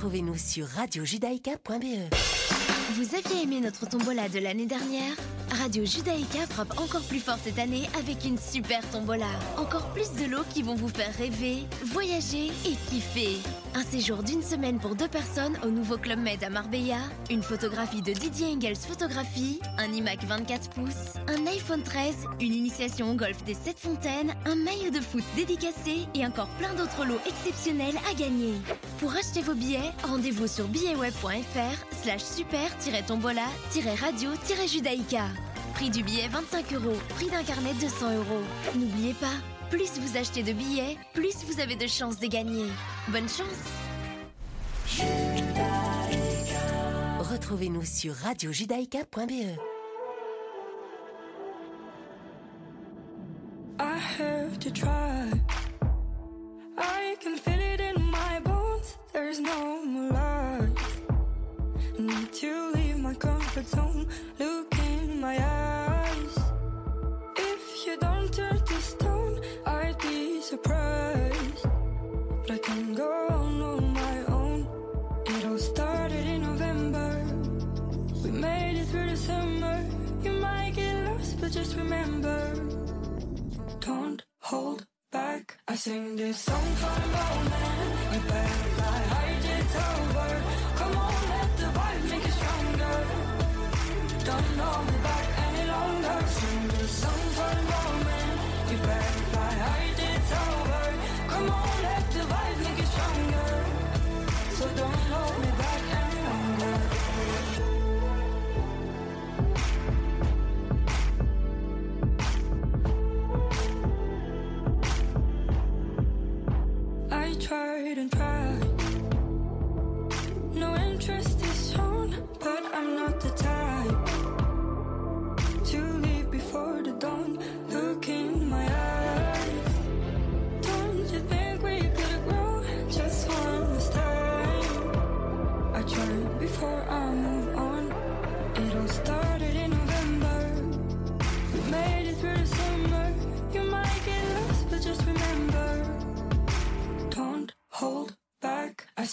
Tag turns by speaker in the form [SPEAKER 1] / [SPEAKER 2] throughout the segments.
[SPEAKER 1] Retrouvez-nous sur radiojudaïka.be.
[SPEAKER 2] Vous aviez aimé notre tombola de l'année dernière? Radio Judaïka frappe encore plus fort cette année avec une super tombola. Encore plus de lots qui vont vous faire rêver, voyager et kiffer. Un séjour d'une semaine pour deux personnes au nouveau Club Med à Marbella, une photographie de Didier Engels Photographie, un iMac 24 pouces, un iPhone 13, une initiation au golf des 7 fontaines, un maillot de foot dédicacé et encore plein d'autres lots exceptionnels à gagner. Pour acheter vos billets, rendez-vous sur billetweb.fr slash super-tombola-radio-judaïka. Prix du billet 25 euros, prix d'un carnet 200 euros. N'oubliez pas, plus vous achetez de billets, plus vous avez de chances de gagner. Bonne chance
[SPEAKER 1] Retrouvez-nous sur radiojudaïka.be.
[SPEAKER 3] I have to try. I can feel it in my bones. There's no sing this song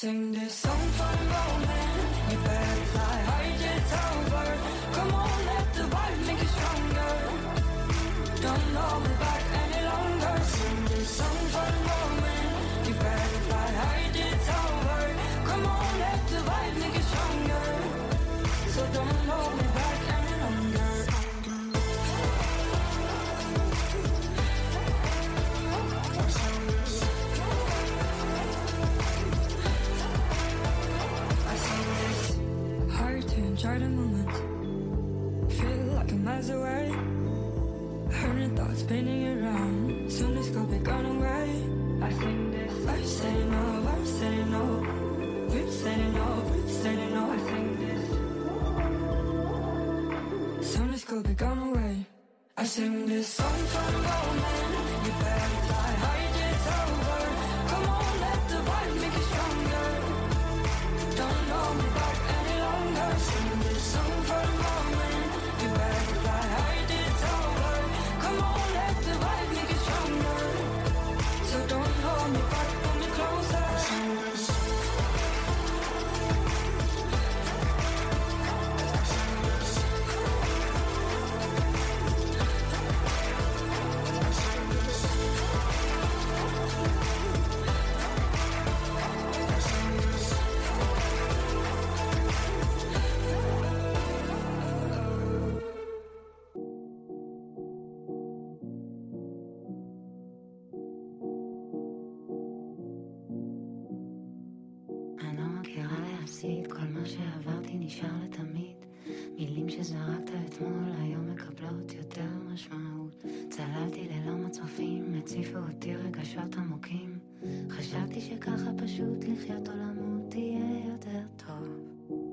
[SPEAKER 3] sing this could be gone away. I sing this song for the moment. You better fly high, it's over. Come on, let the vibe make it stronger. Don't hold me back any longer. Sing this song
[SPEAKER 4] נשאר לתמיד. מילים שזרקת אתמול היום מקבלות יותר משמעות. צללתי ללא מצופים, הציפו אותי רגשות עמוקים. חשבתי שככה פשוט לחיות או למות יהיה יותר טוב.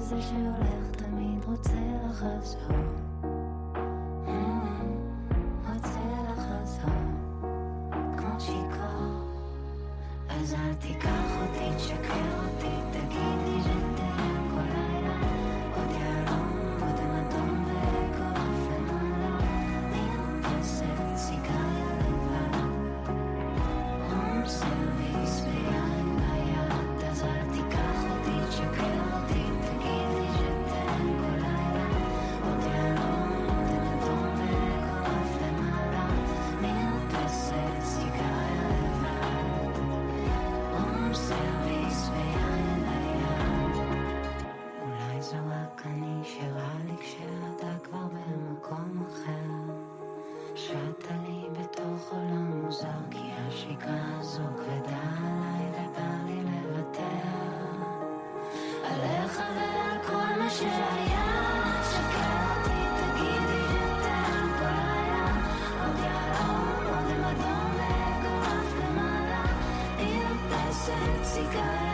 [SPEAKER 4] שזה שהולך תמיד רוצה לחזור השגרה הזו כבדה עליי ובא לי לוותר. עליך ועל כל מה שהיה שקר אותי תגידי שתן כל לילה עוד יהלום עוד עם אדום ואגרף למעלה. מרפסת סיגריה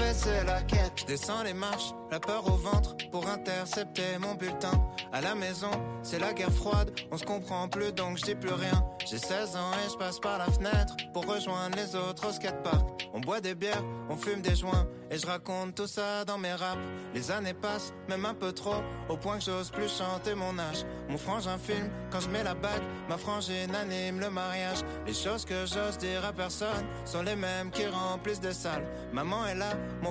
[SPEAKER 5] c'est la quête. Je descends les marches, la peur au ventre, pour intercepter mon bulletin. À la maison, c'est la guerre froide, on se comprend plus donc je dis plus rien. J'ai 16 ans et je passe par la fenêtre pour rejoindre les autres au skatepark. On boit des bières, on fume des joints, et je raconte tout ça dans mes raps. Les années passent, même un peu trop, au point que j'ose plus chanter mon âge. Mon frangin film, quand je mets la bague, ma frangine anime le mariage. Les choses que j'ose dire à personne sont les mêmes qui remplissent des salles. Maman est là, mon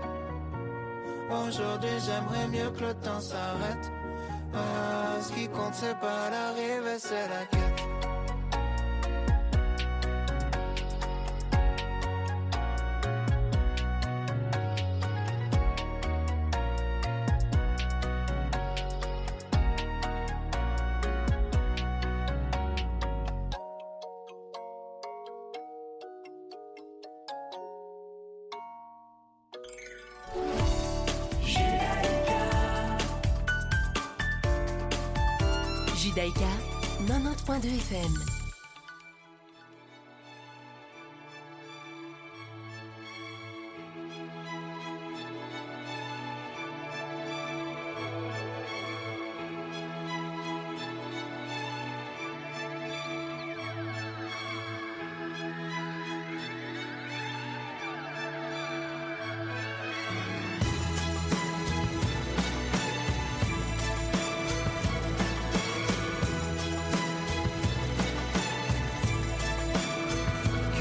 [SPEAKER 5] Aujourd'hui, j'aimerais mieux que le temps s'arrête. Ah, ce qui compte, c'est pas l'arrivée, c'est la quête.
[SPEAKER 1] 90.2 FM.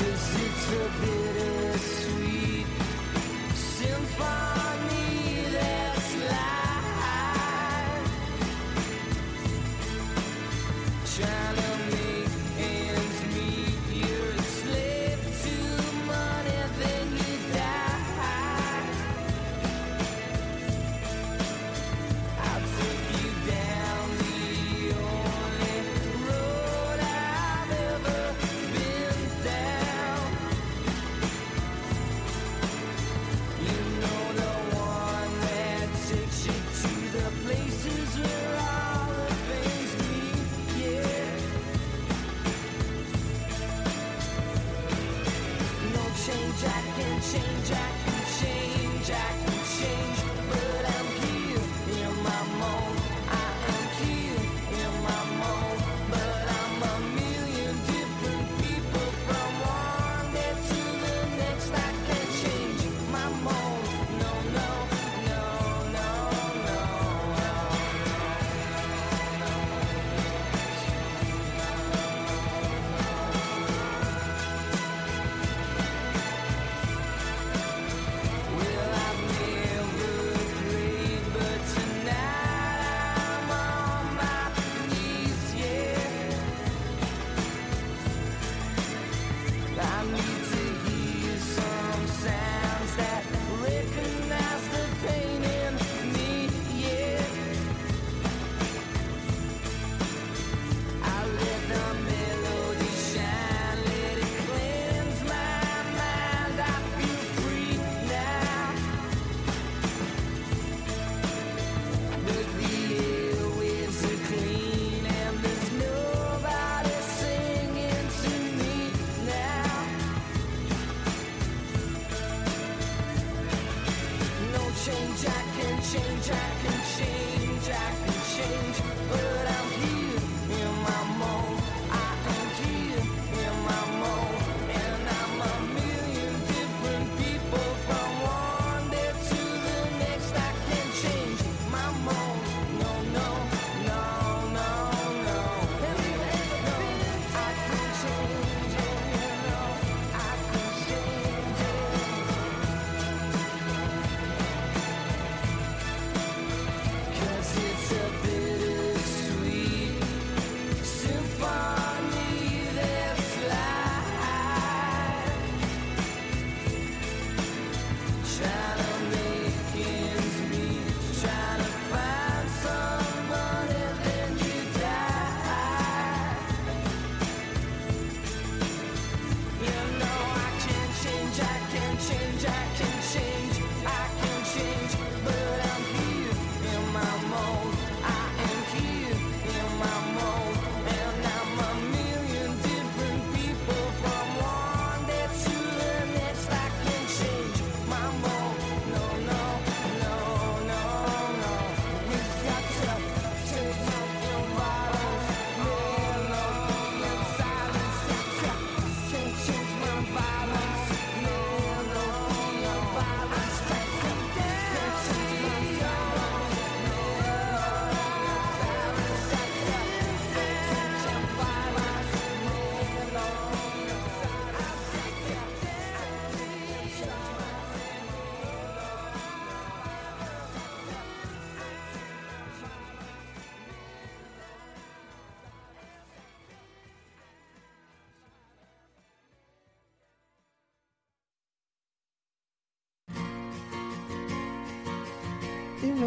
[SPEAKER 6] Cause it's a bittersweet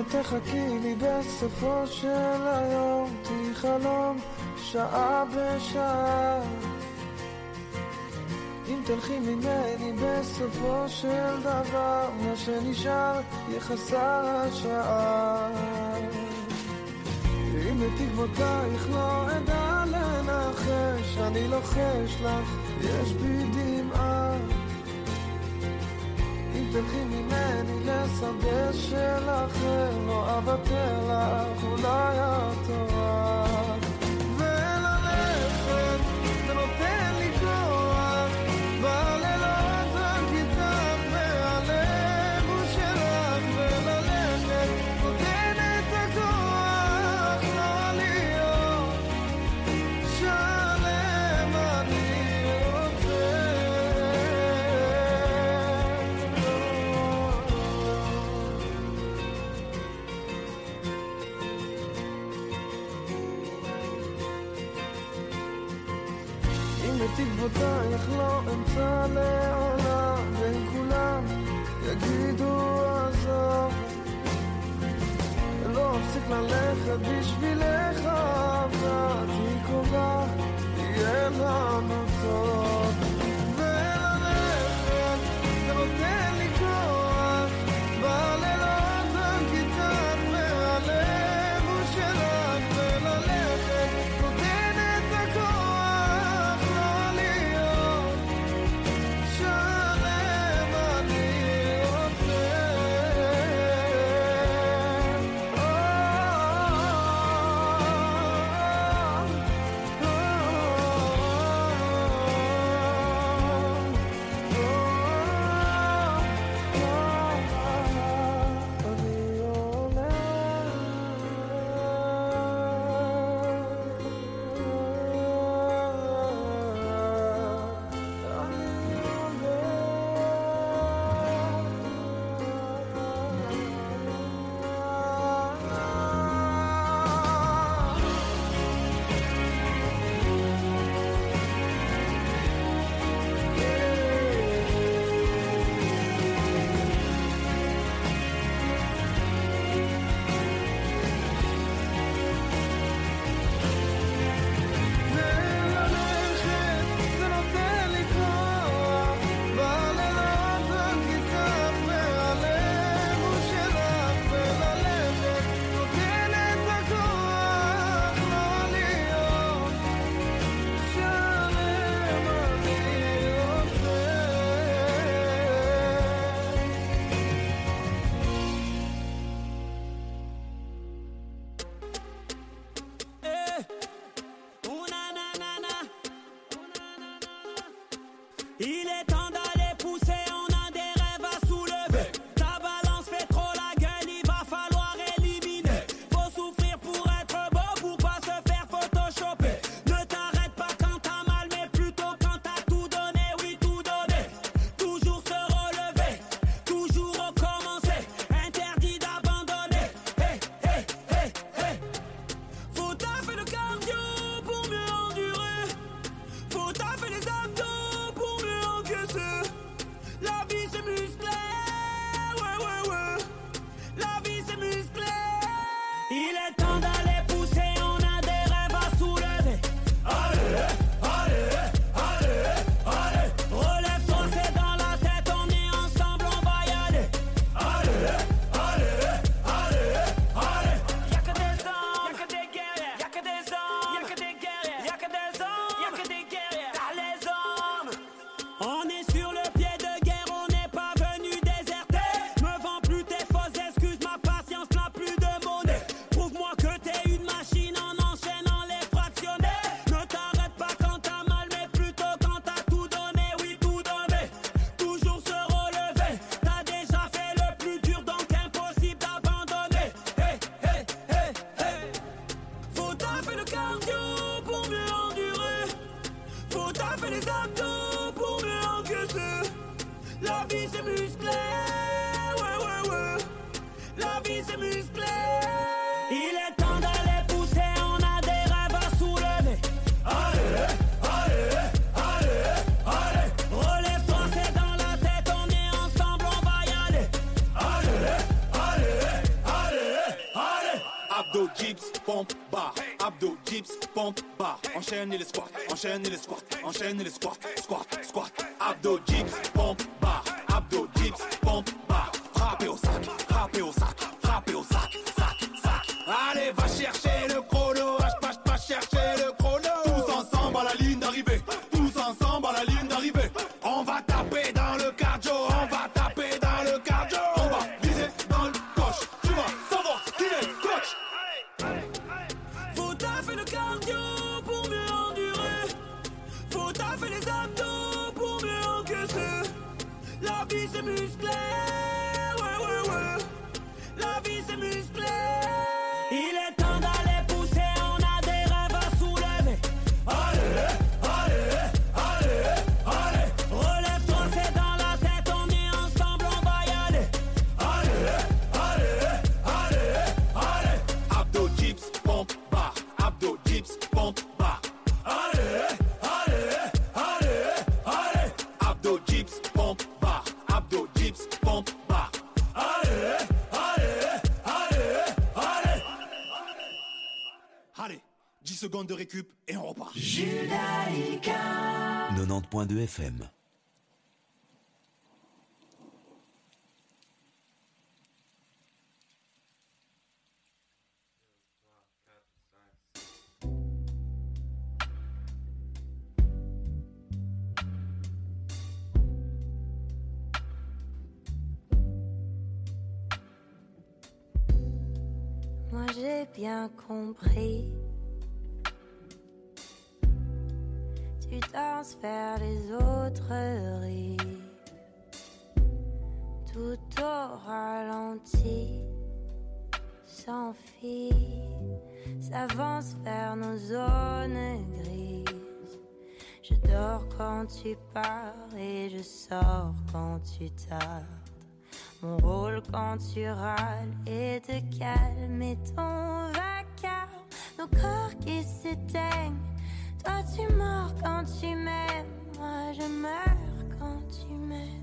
[SPEAKER 7] תחכי לי בסופו של היום, תהי חלום שעה בשעה. אם תלכי ממני בסופו של דבר, מה שנשאר יהיה חסר השעה. אם בתקוותייך לא אדע לנחש, אני לוחש לך, יש בי דמעה. תלכי ממני לשדה של אחר, לא אוותר לך, אולי את בתקוותייך לא אמצא לעולם, כולם יגידו עזוב. לא אפסיק ללכת בשבילך, אבל היא קרובה, יהיה לנו טוב.
[SPEAKER 8] fait les abdos
[SPEAKER 6] pour me encaisser. La vie c'est musclé, ouais ouais ouais. La vie c'est musclé. Enchaîne les squats, enchaîne les squats, enchaîne les squats, squat, squat,
[SPEAKER 8] abdos, dips, pompe, secondes de récup et on repart.
[SPEAKER 9] 90.2 FM.
[SPEAKER 10] Moi j'ai bien compris. Vers les autres rires. Tout au ralenti s'enfuit, s'avance vers nos zones grises. Je dors quand tu pars et je sors quand tu tardes. Mon rôle quand tu râles est de calmer ton vacarme. Nos corps qui s'éteignent. Toi tu mords quand tu m'aimes. Moi je meurs quand tu m'aimes.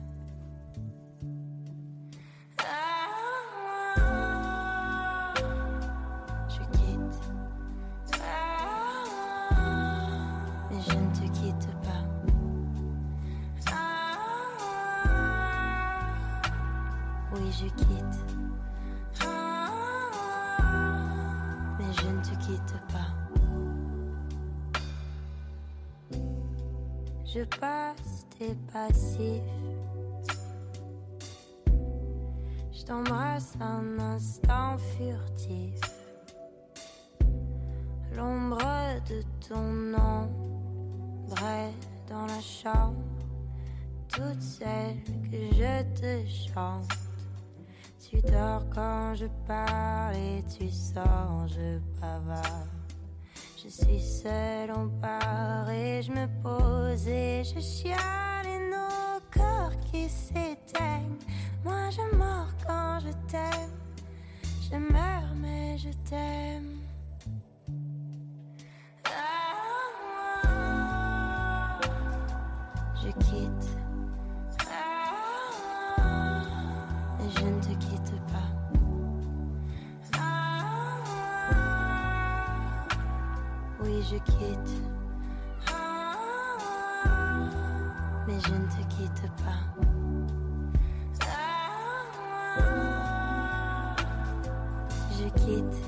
[SPEAKER 10] Je passe tes passifs. Je t'embrasse un instant furtif. L'ombre de ton ombre dans la chambre. Toutes celles que je te chante. Tu dors quand je parle et tu sors, je bavarde. Je suis seule, part et je me pose et je chiale et nos corps qui s'éteignent. Moi je mords quand je t'aime. Je meurs mais je t'aime. Je quitte. Mais je ne te quitte pas. Je quitte.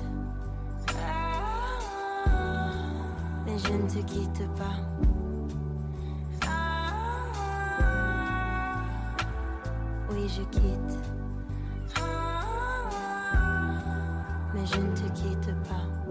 [SPEAKER 10] Mais je ne te quitte pas. Oui, je quitte. Mais je ne te quitte pas.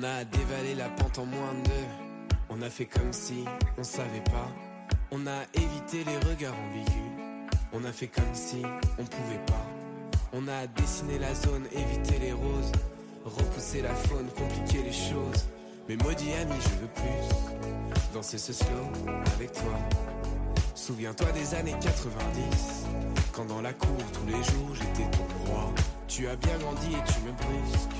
[SPEAKER 9] On a dévalé la pente en moins de. On a fait comme si on savait pas. On a évité les regards ambigus. On a fait comme si on pouvait pas. On a dessiné la zone, évité les roses. Repousser la faune, compliquer les choses. Mais maudit ami, je veux plus. Danser ce slow avec toi. Souviens-toi des années 90. Quand dans la cour, tous les jours, j'étais ton roi. Tu as bien grandi et tu me brusques.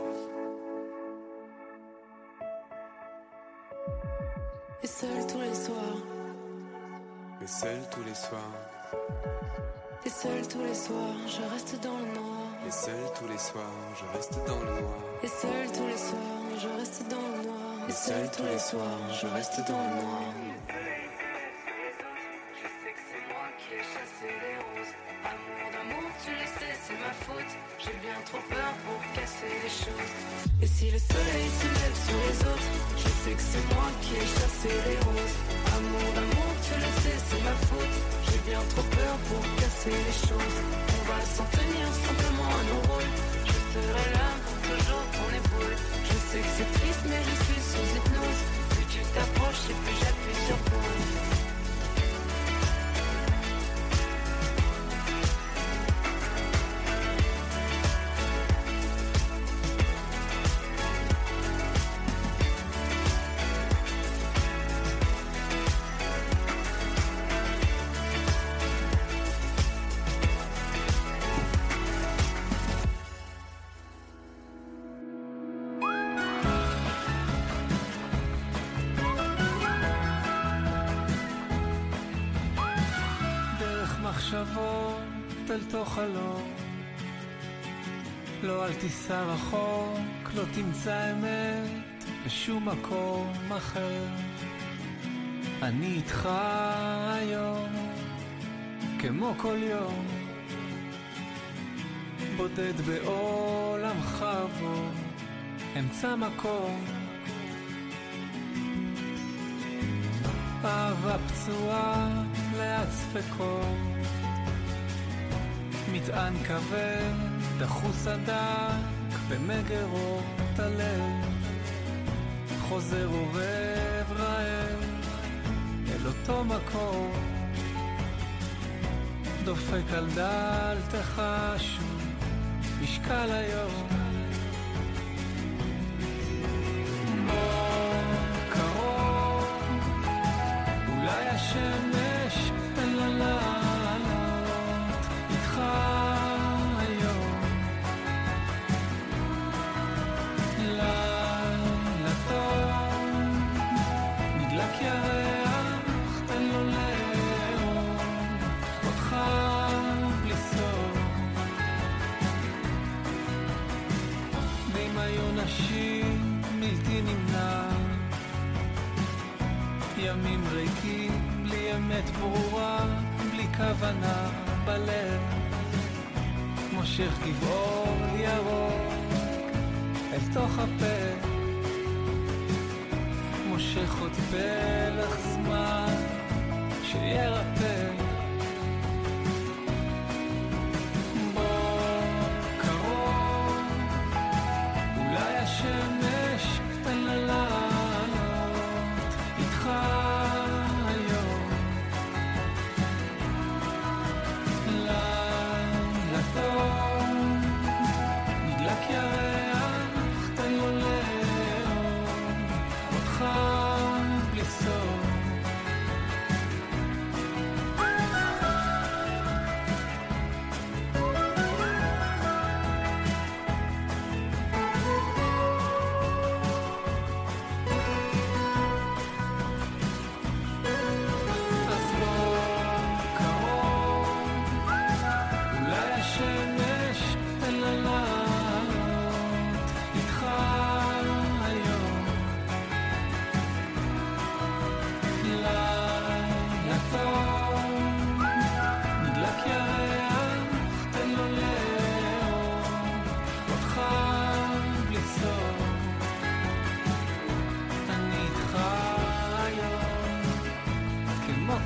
[SPEAKER 3] Et seul tous les soirs,
[SPEAKER 9] Mais seul tous les soirs,
[SPEAKER 3] et seul tous les soirs, je reste dans le noir.
[SPEAKER 9] et seul tous les soirs, je reste dans le noir.
[SPEAKER 3] Et seul tous les soirs, je reste dans le noir. Et seul tous les soirs, je reste dans le noir. Je sais que c'est moi qui ai chassé les roses. Amour d'amour, tu le sais, c'est ma faute. J'ai bien trop peur pour casser les choses. Et si le soleil se lève sur les autres, je sais que c'est moi qui ai chassé les roses. Amour d'amour, tu le sais, c'est ma faute. J'ai bien trop peur pour casser les choses. On va s'en tenir simplement à nos rôles. Je serai là pour toujours ton épaule. Je sais que c'est triste, mais je suis sous hypnose. Plus tu t'approches et plus j'appuie
[SPEAKER 11] אל תוך חלום. לא אל תיסע רחוק, לא תמצא אמת בשום מקום אחר. אני איתך היום, כמו כל יום, בודד בעולמך בו, אמצע מקום. אהבה פצועה לאט ספקות, מטען כבד, דחוס הדק במגרות הלב, חוזר אורב רעב אל אותו מקום, דופק על דלתך שוב, משקל היום. ברורה, בלי כוונה בלב. מושך גבעול ירוק אל תוך הפה, מושך עוד פלח זמן שירפא.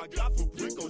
[SPEAKER 12] pas gaffe au bruit quand